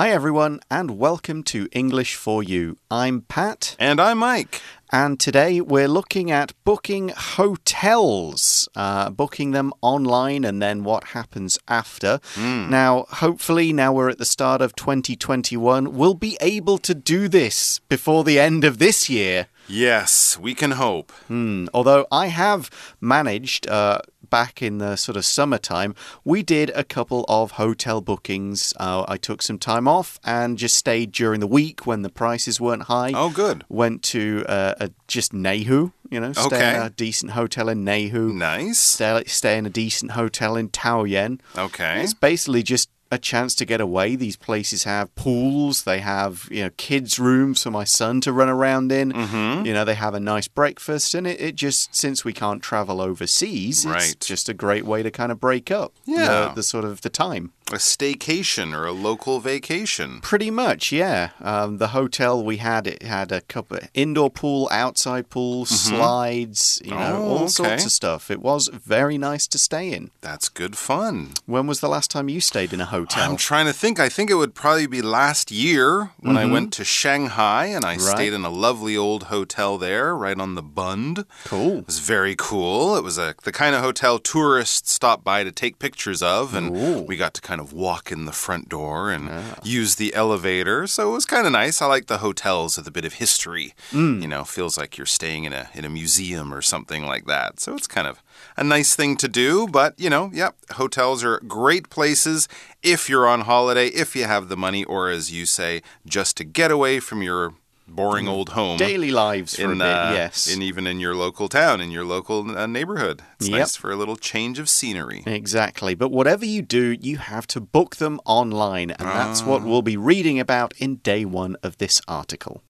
Hi, everyone, and welcome to English for You. I'm Pat. And I'm Mike. And today we're looking at booking hotels, uh, booking them online, and then what happens after. Mm. Now, hopefully, now we're at the start of 2021, we'll be able to do this before the end of this year. Yes, we can hope. Hmm. Although I have managed. Uh, back in the sort of summertime, we did a couple of hotel bookings. Uh, I took some time off and just stayed during the week when the prices weren't high. Oh, good. Went to uh, a, just Neihu, you know, stay Okay. in a decent hotel in Neihu. Nice. Stay, stay in a decent hotel in Taoyuan. Okay. It's basically just a chance to get away. These places have pools, they have, you know, kids' rooms for my son to run around in. Mm-hmm. You know, they have a nice breakfast, and it, it just, since we can't travel overseas, Right. it's just a great way to kind of break up Yeah. the, the sort of the time. A staycation or a local vacation. Pretty much, yeah. Um, the hotel we had, it had a couple indoor pool, outside pool, slides, you know, Mm-hmm. Oh, all okay. sorts of stuff. It was very nice to stay in. That's good fun. When was the last time you stayed in a hotel? I'm trying to think. I think it would probably be last year when I went to Shanghai and I Mm-hmm. Right. stayed in a lovely old hotel there right on the Bund. cool. It was very cool. It was a the kind of hotel tourists stop by to take pictures of, and Ooh. we got to kind of walk in the front door and use the elevator. So it was kind of nice. I like the hotels with a bit of history. You know, feels like you're staying in a in a museum or something like that. So it's kind of a nice thing to do. But you know, yep, hotels are great places if you're on holiday, if you have the money, or as you say, just to get away from your boring old home Daily lives for a in bit, uh, yes. in even in your local town, in your local uh, neighborhood. It's Yep. nice for a little change of scenery. Exactly. But whatever you do, you have to book them online. And that's what we'll be reading about in day one of this article.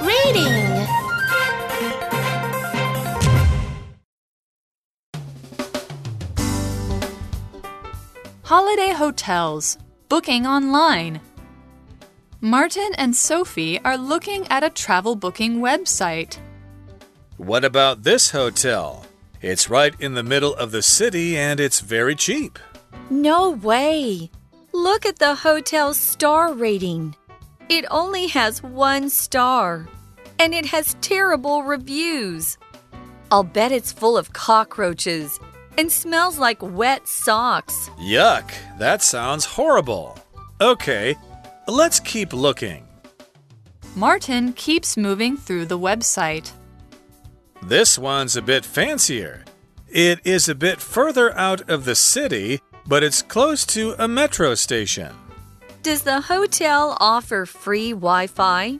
Reading. Holiday hotels. Booking online. Martin and Sophie are looking at a travel booking website. What about this hotel? It's right in the middle of the city and it's very cheap. No way. Look at the hotel's star rating. It only has one star, and it has terrible reviews. I'll bet it's full of cockroaches and smells like wet socks. Yuck, that sounds horrible. Okay, let's keep looking. Martin keeps moving through the website. This one's a bit fancier. It is a bit further out of the city, but it's close to a metro station. Does the hotel offer free Wi Fi?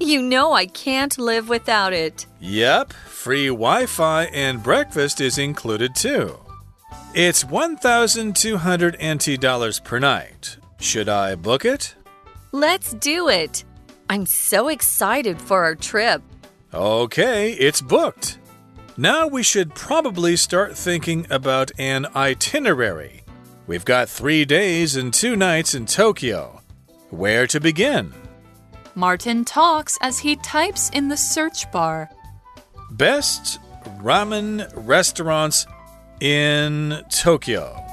You know I can't live without it. Yep, free Wi Fi and breakfast is included too. It's 1,200 NT dollars per night. Should I book it? Let's do it. I'm so excited for our trip. Okay, it's booked. Now we should probably start thinking about an itinerary. We've got three days and two nights in Tokyo. Where to begin? Martin talks as he types in the search bar. Best ramen restaurants in Tokyo.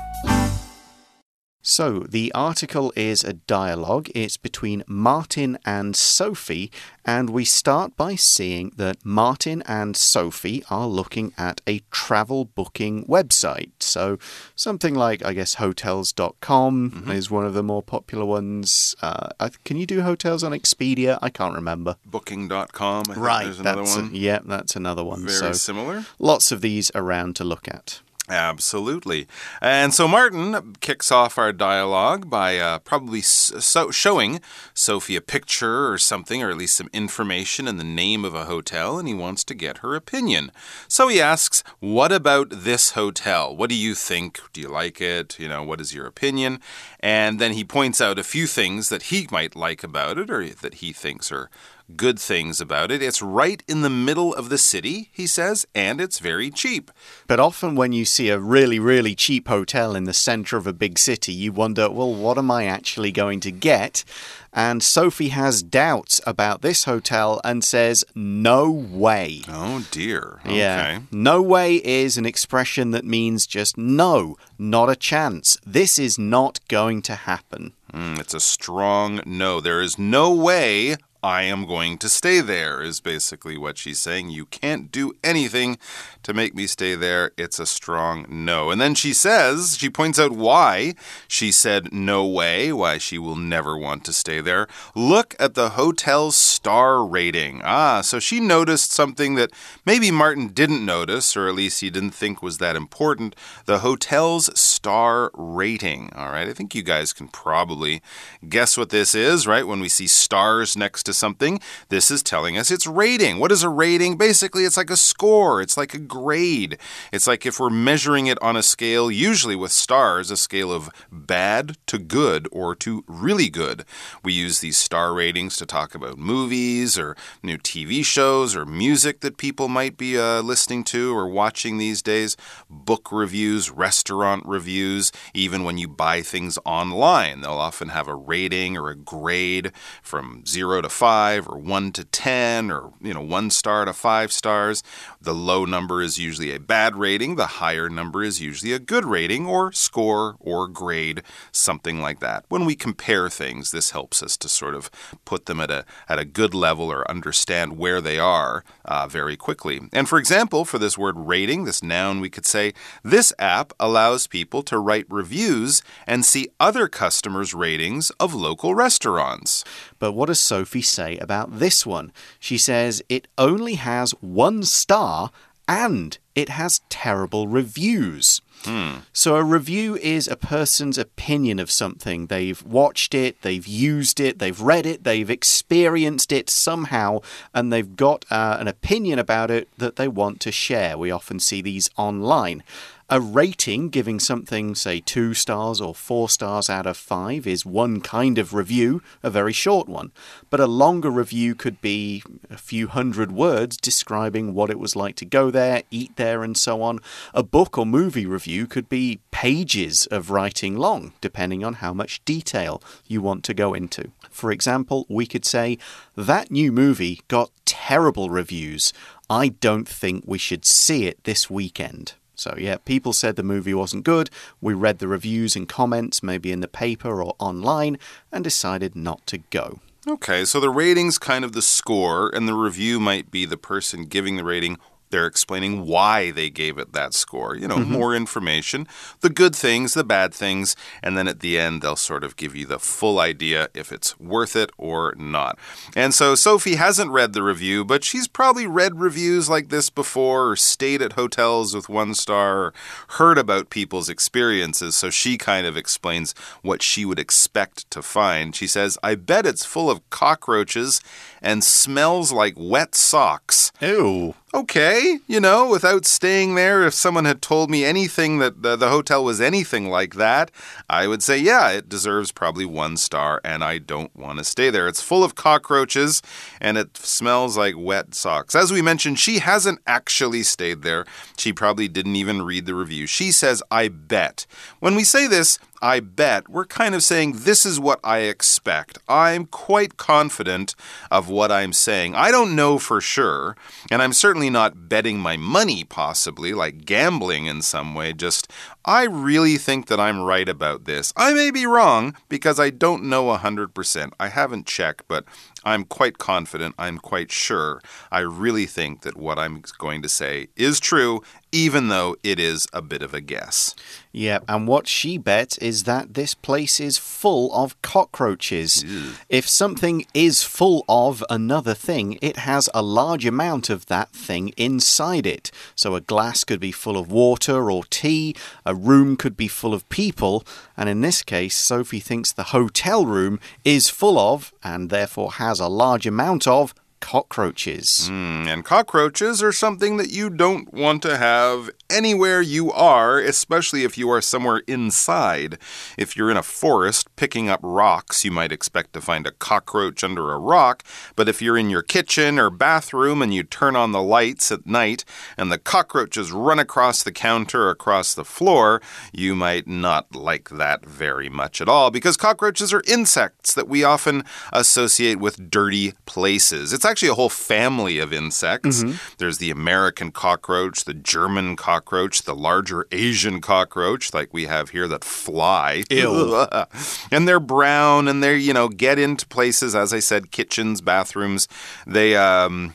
So, the article is a dialogue. It's between Martin and Sophie, and we start by seeing that Martin and Sophie are looking at a travel booking website. So, something like, I guess, hotels.com is one of the more popular ones. Uh, can you do hotels on Expedia? I can't remember. Booking.com. I think There's another that's a- one. yeah, that's another one. Very so, similar. lots of these around to look at. Absolutely. And so Martin kicks off our dialogue by uh, probably so showing Sophie a picture or something, or at least some information and the name of a hotel, and he wants to get her opinion. So he asks, What about this hotel? What do you think? Do you like it? You know, what is your opinion? And then he points out a few things that he might like about it or that he thinks are good things about it. It's right in the middle of the city, he says, and it's very cheap. But often, when you see a really, really cheap hotel in the center of a big city, you wonder, well, what am I actually going to get? And Sophie has doubts about this hotel and says, No way. Oh, dear. Okay. Yeah. No way is an expression that means just no, not a chance. This is not going to happen. Mm, it's a strong no. There is no way I am going to stay there, is basically what she's saying. You can't do anything to make me stay there. It's a strong no. And then she says, she points out why she said no way, why she will never want to stay there. Look at the hotel's star rating. Ah, so she noticed something that maybe Martin didn't notice, or at least he didn't think was that important. The hotel's star rating. All right, I think you guys can probably guess what this is, right? When we see stars next to to something, this is telling us its rating. What is a rating? Basically, it's like a score, it's like a grade. It's like if we're measuring it on a scale, usually with stars, a scale of bad to good or to really good. We use these star ratings to talk about movies or new TV shows or music that people might be uh, listening to or watching these days, book reviews, restaurant reviews, even when you buy things online. They'll often have a rating or a grade from 0 to 5 or 1 to 10 or you know 1 star to 5 stars. The low number is usually a bad rating, the higher number is usually a good rating or score or grade, something like that. When we compare things, this helps us to sort of put them at a at a good level or understand where they are uh, very quickly. And for example, for this word rating, this noun, we could say this app allows people to write reviews and see other customers' ratings of local restaurants. But what does Sophie say about this one? She says it only has one star and it has terrible reviews. So, a review is a person's opinion of something. They've watched it, they've used it, they've read it, they've experienced it somehow, and they've got uh, an opinion about it that they want to share. We often see these online. A rating, giving something, say, two stars or four stars out of five, is one kind of review, a very short one. But a longer review could be a few hundred words describing what it was like to go there, eat there, and so on. A book or movie review could be pages of writing long, depending on how much detail you want to go into. For example, we could say, That new movie got terrible reviews. I don't think we should see it this weekend. So, yeah, people said the movie wasn't good. We read the reviews and comments, maybe in the paper or online, and decided not to go. Okay, so the rating's kind of the score, and the review might be the person giving the rating. They're explaining why they gave it that score. You know, Mm-hmm. more information, the good things, the bad things, and then at the end, they'll sort of give you the full idea if it's worth it or not. And so Sophie hasn't read the review, but she's probably read reviews like this before, or stayed at hotels with one star, or heard about people's experiences. So she kind of explains what she would expect to find. She says, I bet it's full of cockroaches and smells like wet socks. Ew. Okay, you know, without staying there, if someone had told me anything that the, the hotel was anything like that, I would say, yeah, it deserves probably one star, and I don't want to stay there. It's full of cockroaches and it smells like wet socks. As we mentioned, she hasn't actually stayed there. She probably didn't even read the review. She says, I bet. When we say this, I bet, we're kind of saying this is what I expect. I'm quite confident of what I'm saying. I don't know for sure, and I'm certainly not betting my money, possibly, like gambling in some way. Just, I really think that I'm right about this. I may be wrong because I don't know 100%. I haven't checked, but I'm quite confident. I'm quite sure. I really think that what I'm going to say is true, even though it is a bit of a guess. Yeah, and what she bets is that this place is full of cockroaches. If something is full of another thing, it has a large amount of that thing inside it. So a glass could be full of water or tea, a room could be full of people, and in this case, Sophie thinks the hotel room is full of, and therefore has a large amount of, cockroaches. Mm, and cockroaches are something that you don't want to have anywhere you are, especially if you are somewhere inside. If you're in a forest picking up rocks, you might expect to find a cockroach under a rock, but if you're in your kitchen or bathroom and you turn on the lights at night and the cockroaches run across the counter, across the floor, you might not like that very much at all because cockroaches are insects that we often associate with dirty places. It's actually a whole family of insects. Mm -hmm. There's the American cockroach, the German cockroach, the larger Asian cockroach, like we have here that fly. Ew. and they're brown and they're, you know, get into places, as I said, kitchens, bathrooms. They, um,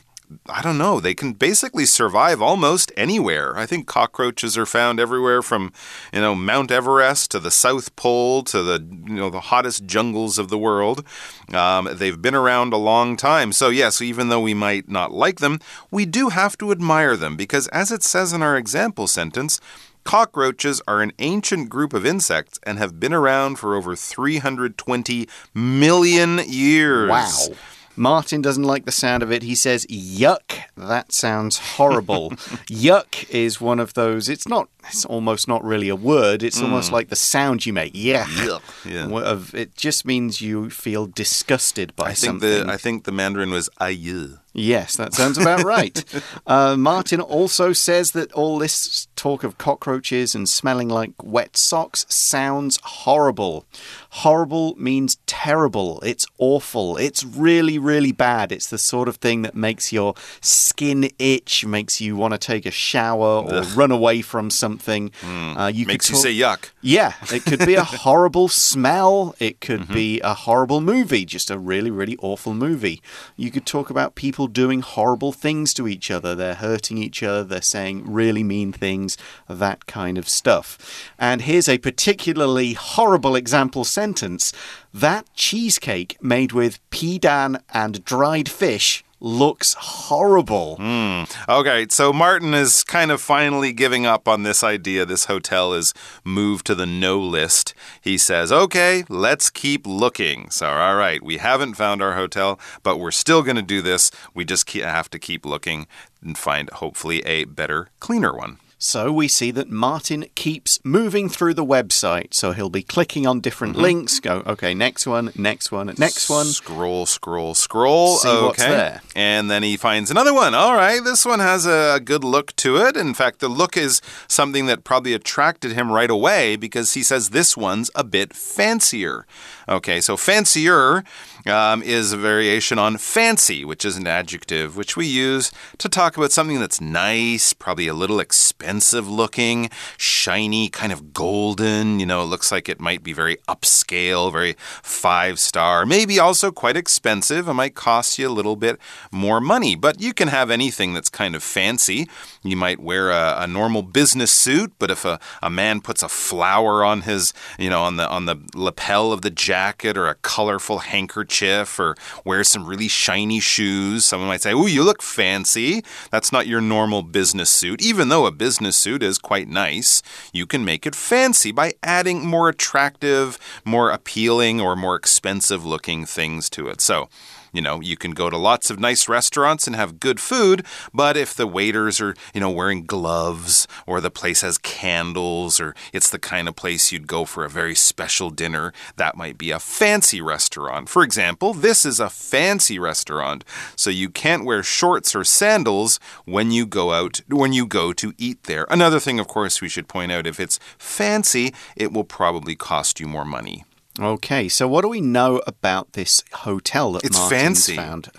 I don't know. They can basically survive almost anywhere. I think cockroaches are found everywhere from, you know, Mount Everest to the South Pole to the, you know, the hottest jungles of the world. Um, they've been around a long time. So, yes, even though we might not like them, we do have to admire them because, as it says in our example sentence, Cockroaches are an ancient group of insects and have been around for over 320 million years. Wow. Martin doesn't like the sound of it. He says, yuck. That sounds horrible. yuck is one of those, it's not, it's almost not really a word. It's mm. almost like the sound you make. Yeah. Yuck. Yeah. It just means you feel disgusted by I something. Think the, I think the Mandarin was aye. Yes, that sounds about right. Uh, Martin also says that all this talk of cockroaches and smelling like wet socks sounds horrible. Horrible means terrible. It's awful. It's really, really bad. It's the sort of thing that makes your skin itch, makes you want to take a shower or Ugh. run away from something. Mm. Uh, you makes you say yuck. Yeah, it could be a horrible smell. It could mm -hmm. be a horrible movie, just a really, really awful movie. You could talk about people doing horrible things to each other. They're hurting each other, they're saying really mean things, that kind of stuff. And here's a particularly horrible example sentence that cheesecake made with pidan and dried fish looks horrible. Mm. Okay, so Martin is kind of finally giving up on this idea. This hotel is moved to the no list. He says, okay, let's keep looking. So, all right, we haven't found our hotel, but we're still going to do this. We just have to keep looking and find, hopefully, a better, cleaner one. So we see that Martin keeps moving through the website. So he'll be clicking on different mm -hmm. links, go, okay, next one, next one, next one. Scroll, scroll, scroll. See okay. what's there. And then he finds another one. All right, this one has a good look to it. In fact, the look is something that probably attracted him right away because he says this one's a bit fancier. Okay, so fancier um, is a variation on fancy, which is an adjective which we use to talk about something that's nice, probably a little expensive looking, shiny, kind of golden. You know, it looks like it might be very upscale, very five star, maybe also quite expensive. It might cost you a little bit more money, but you can have anything that's kind of fancy. You might wear a, a normal business suit, but if a, a man puts a flower on his, you know, on the on the lapel of the jacket or a colorful handkerchief or wears some really shiny shoes, someone might say, "Oh, you look fancy." That's not your normal business suit. Even though a business suit is quite nice, you can make it fancy by adding more attractive, more appealing, or more expensive looking things to it. So, you know, you can go to lots of nice restaurants and have good food, but if the waiters are, you know, wearing gloves or the place has candles or it's the kind of place you'd go for a very special dinner, that might be a fancy restaurant. For example, this is a fancy restaurant, so you can't wear shorts or sandals when you go out when you go to eat there. Another thing, of course, we should point out if it's fancy, it will probably cost you more money. Okay, so what do we know about this hotel that it's Martin's fancy. found?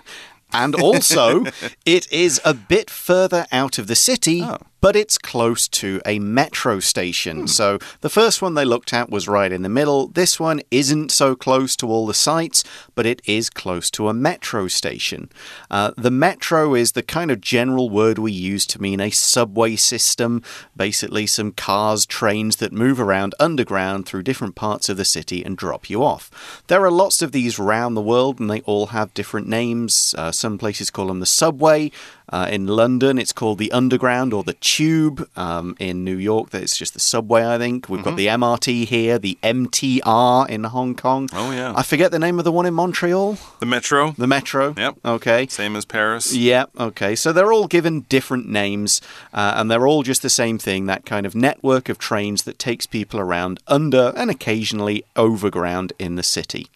And also, it is a bit further out of the city. Oh but it's close to a metro station. Hmm. So the first one they looked at was right in the middle. This one isn't so close to all the sites, but it is close to a metro station. Uh, the metro is the kind of general word we use to mean a subway system, basically, some cars, trains that move around underground through different parts of the city and drop you off. There are lots of these around the world, and they all have different names. Uh, some places call them the subway. Uh, in London, it's called the Underground or the Tube. Um, in New York, it's just the subway, I think. We've got the MRT here, the MTR in Hong Kong. Mm-hmm. Oh, yeah. I forget the name of the one in Montreal. The Metro. The Metro. Yep. Okay. Same as Paris. Yep. okay. So they're all given different names, uh, and they're all just the same thing that kind of network of trains that takes people around under and occasionally overground in the city.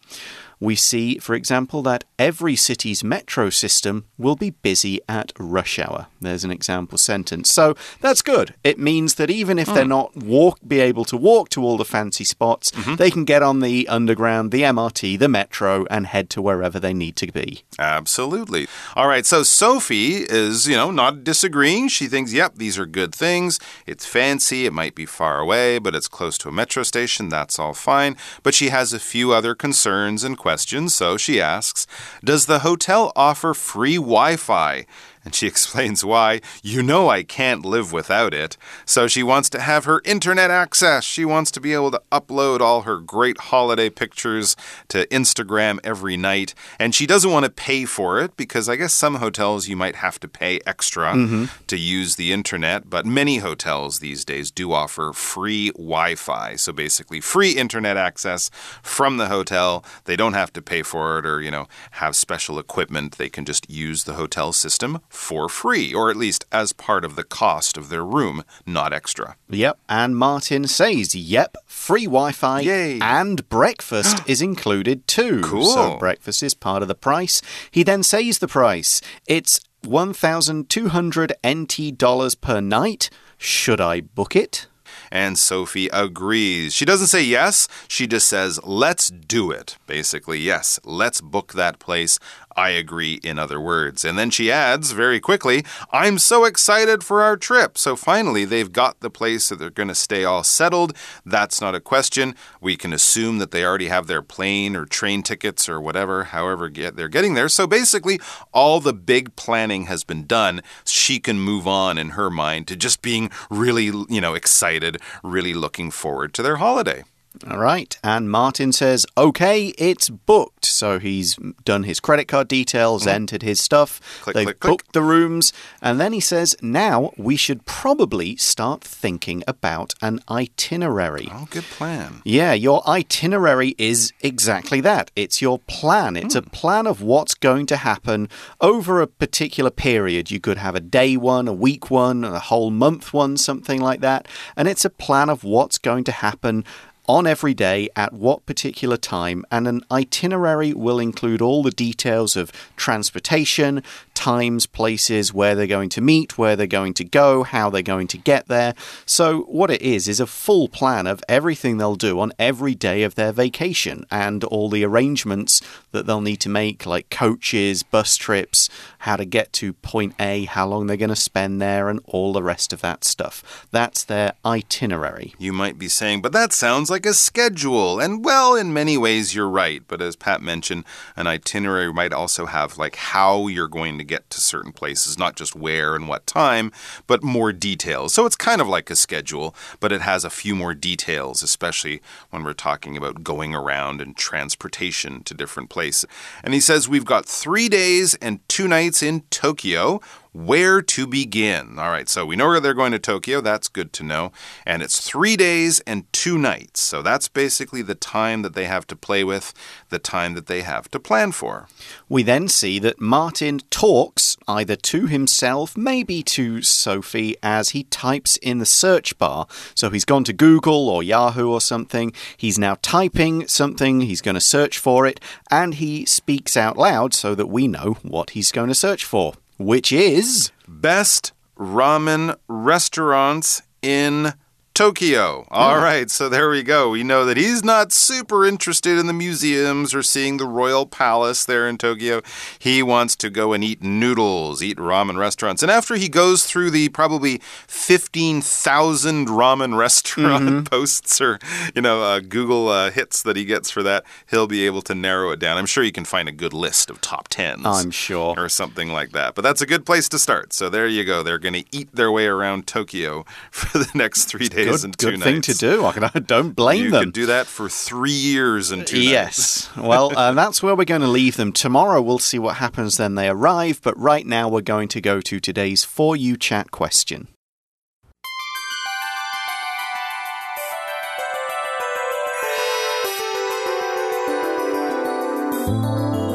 We see, for example, that every city's metro system will be busy at rush hour. There's an example sentence. So that's good. It means that even if they're hmm. not walk be able to walk to all the fancy spots, mm-hmm. they can get on the underground, the MRT, the metro and head to wherever they need to be. Absolutely. All right, so Sophie is, you know, not disagreeing. She thinks, yep, these are good things. It's fancy, it might be far away, but it's close to a metro station. That's all fine. But she has a few other concerns and questions, so she asks, Does the hotel offer free Wi Fi? And she explains why. You know, I can't live without it. So she wants to have her internet access. She wants to be able to upload all her great holiday pictures to Instagram every night. And she doesn't want to pay for it because I guess some hotels you might have to pay extra mm-hmm. to use the internet. But many hotels these days do offer free Wi Fi. So basically, free internet access from the hotel. They don't have to pay for it or, you know, have special equipment. They can just use the hotel system for free, or at least as part of the cost of their room, not extra. Yep, and Martin says, yep, free Wi Fi Yay. and breakfast is included too. Cool. So breakfast is part of the price. He then says the price. It's 1,200 NT dollars per night. Should I book it? And Sophie agrees. She doesn't say yes, she just says, let's do it. Basically, yes, let's book that place. I agree, in other words. And then she adds very quickly, I'm so excited for our trip. So finally, they've got the place that they're going to stay all settled. That's not a question. We can assume that they already have their plane or train tickets or whatever, however get, they're getting there. So basically, all the big planning has been done. She can move on in her mind to just being really, you know, excited, really looking forward to their holiday. All right. And Martin says, okay, it's booked. So he's done his credit card details, mm-hmm. entered his stuff. Click, They've click, click. booked the rooms. And then he says, now we should probably start thinking about an itinerary. Oh, good plan. Yeah, your itinerary is exactly that. It's your plan. It's a hmm. plan of what's going to happen over a particular period. You could have a day one, a week one, a whole month one, something like that. And it's a plan of what's going to happen on every day at what particular time, and an itinerary will include all the details of transportation, times, places, where they're going to meet, where they're going to go, how they're going to get there. So, what it is, is a full plan of everything they'll do on every day of their vacation and all the arrangements that they'll need to make, like coaches, bus trips, how to get to point A, how long they're going to spend there, and all the rest of that stuff. That's their itinerary. You might be saying, but that sounds like a schedule. And well, in many ways, you're right. But as Pat mentioned, an itinerary might also have like how you're going to get to certain places, not just where and what time, but more details. So it's kind of like a schedule, but it has a few more details, especially when we're talking about going around and transportation to different places. And he says, We've got three days and two nights in Tokyo. Where to begin? All right, so we know they're going to Tokyo. That's good to know. And it's three days and two nights. So that's basically the time that they have to play with, the time that they have to plan for. We then see that Martin talks either to himself, maybe to Sophie, as he types in the search bar. So he's gone to Google or Yahoo or something. He's now typing something, he's going to search for it, and he speaks out loud so that we know what he's going to search for, which is. Best ramen restaurants in Tokyo. All right, so there we go. We know that he's not super interested in the museums or seeing the royal palace there in Tokyo. He wants to go and eat noodles, eat ramen restaurants. And after he goes through the probably 15,000 ramen restaurant posts or, you know, uh, Google uh, hits that he gets for that, he'll be able to narrow it down. I'm sure you can find a good list of top 10s I'm sure. or something like that. But that's a good place to start. So there you go. They're going to eat their way around Tokyo for the next three days days good, and two good thing to do. I can- don't blame You them. could do that for three years and two nights. Yes. well, uh, that's where we're going to leave them. Tomorrow we'll see what happens then they arrive, but right now we're going to go to today's For You Chat question.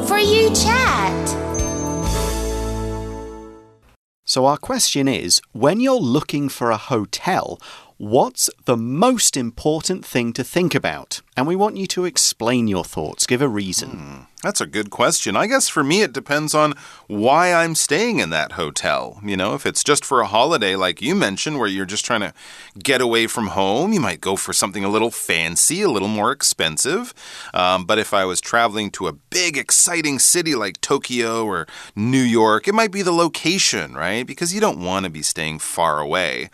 For you chat. So, our question is when you're looking for a hotel, what's the most important thing to think about? And we want you to explain your thoughts, give a reason. That's a good question. I guess for me, it depends on why I'm staying in that hotel. You know, if it's just for a holiday, like you mentioned, where you're just trying to get away from home, you might go for something a little fancy, a little more expensive. Um, but if I was traveling to a big, exciting city like Tokyo or New York, it might be the location, right? Because you don't want to be staying far away.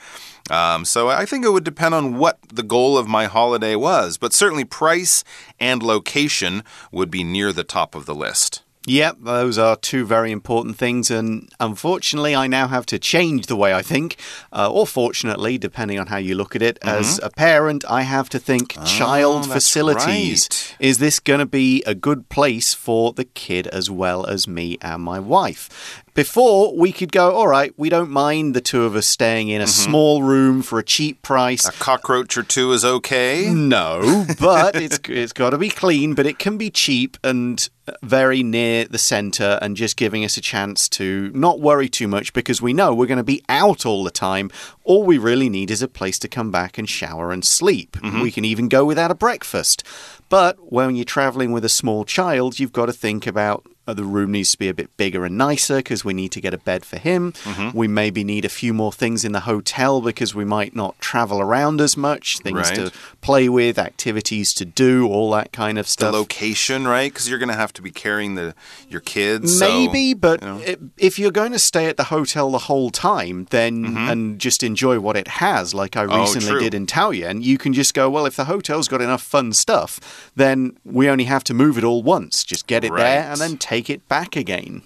Um, so I think it would depend on what the goal of my holiday was, but certainly price and location would be near the top of the list. Yep, those are two very important things, and unfortunately, I now have to change the way I think, uh, or fortunately, depending on how you look at it. As a parent, I have to think child facilities. right. Is this going to be a good place for the kid as well as me and my wife? Before, we could go, all right, we don't mind the two of us staying in a small room for a cheap price. A cockroach or two is okay. No, but it's it's got to be clean, but it can be cheap and very near the center and just giving us a chance to not worry too much because we know we're going to be out all the time. All we really need is a place to come back and shower and sleep. We can even go without a breakfast. But when you're traveling with a small child, you've got to think about uh, the room needs to be a bit bigger and nicer because we need to get a bed for him. We maybe need a few more things in the hotel because we might not travel around as much, things Right. to play with, activities to do, all that kind of The stuff. location, right? Because you're going to have to be carrying the your kids. so- Maybe, but you know. if you're going to stay at the hotel the whole time, then Mm-hmm. and just enjoy what it has, like I Oh, recently true. did in Taoyuan, you can just go. Well, if the hotel's got enough fun stuff, then we only have to move it all once. Just get it there and then take it back again.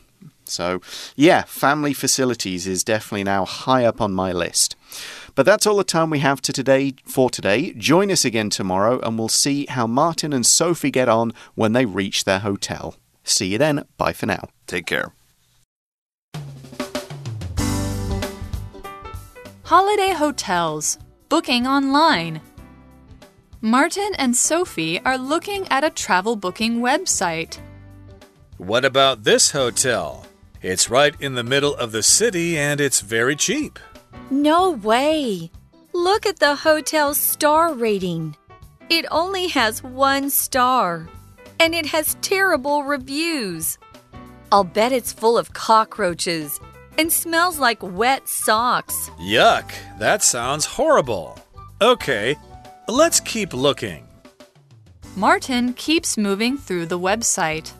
So, yeah, family facilities is definitely now high up on my list. But that's all the time we have to today for today. Join us again tomorrow and we'll see how Martin and Sophie get on when they reach their hotel. See you then. Bye for now. Take care. Holiday hotels. Booking online. Martin and Sophie are looking at a travel booking website. What about this hotel? It's right in the middle of the city and it's very cheap. No way. Look at the hotel's star rating. It only has one star, and it has terrible reviews. I'll bet it's full of cockroaches and smells like wet socks. Yuck, that sounds horrible. Okay, let's keep looking. Martin keeps moving through the website.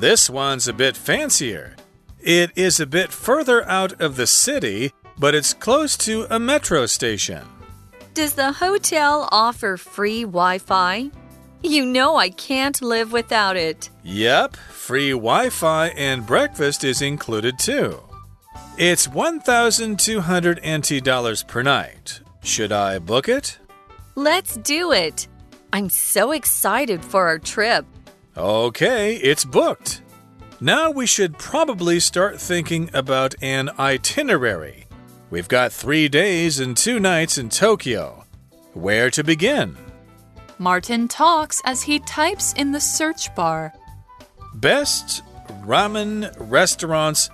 This one's a bit fancier. It is a bit further out of the city, but it's close to a metro station. Does the hotel offer free Wi Fi? You know I can't live without it. Yep, free Wi Fi and breakfast is included too. It's 1,200 NT dollars per night. Should I book it? Let's do it. I'm so excited for our trip. Okay, it's booked. Now we should probably start thinking about an itinerary. We've got three days and two nights in Tokyo. Where to begin? Martin talks as he types in the search bar. Best ramen restaurants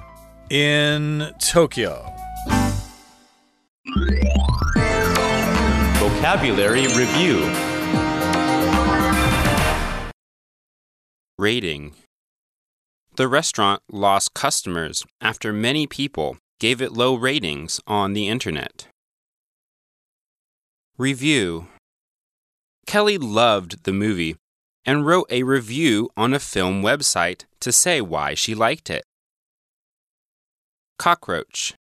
in Tokyo. Vocabulary Review Rating The restaurant lost customers after many people gave it low ratings on the internet. Review Kelly loved the movie and wrote a review on a film website to say why she liked it. Cockroach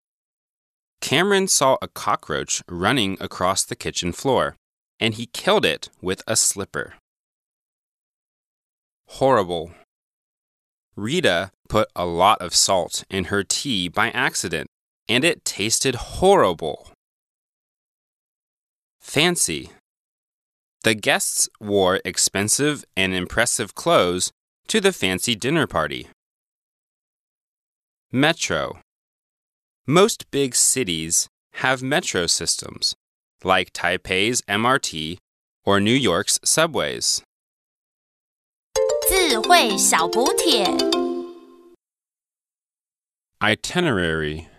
Cameron saw a cockroach running across the kitchen floor, and he killed it with a slipper. Horrible. Rita put a lot of salt in her tea by accident, and it tasted horrible. Fancy. The guests wore expensive and impressive clothes to the fancy dinner party. Metro. Most big cities have metro systems, like Taipei's MRT or New York's subways. 智慧小补帖。Itinerary.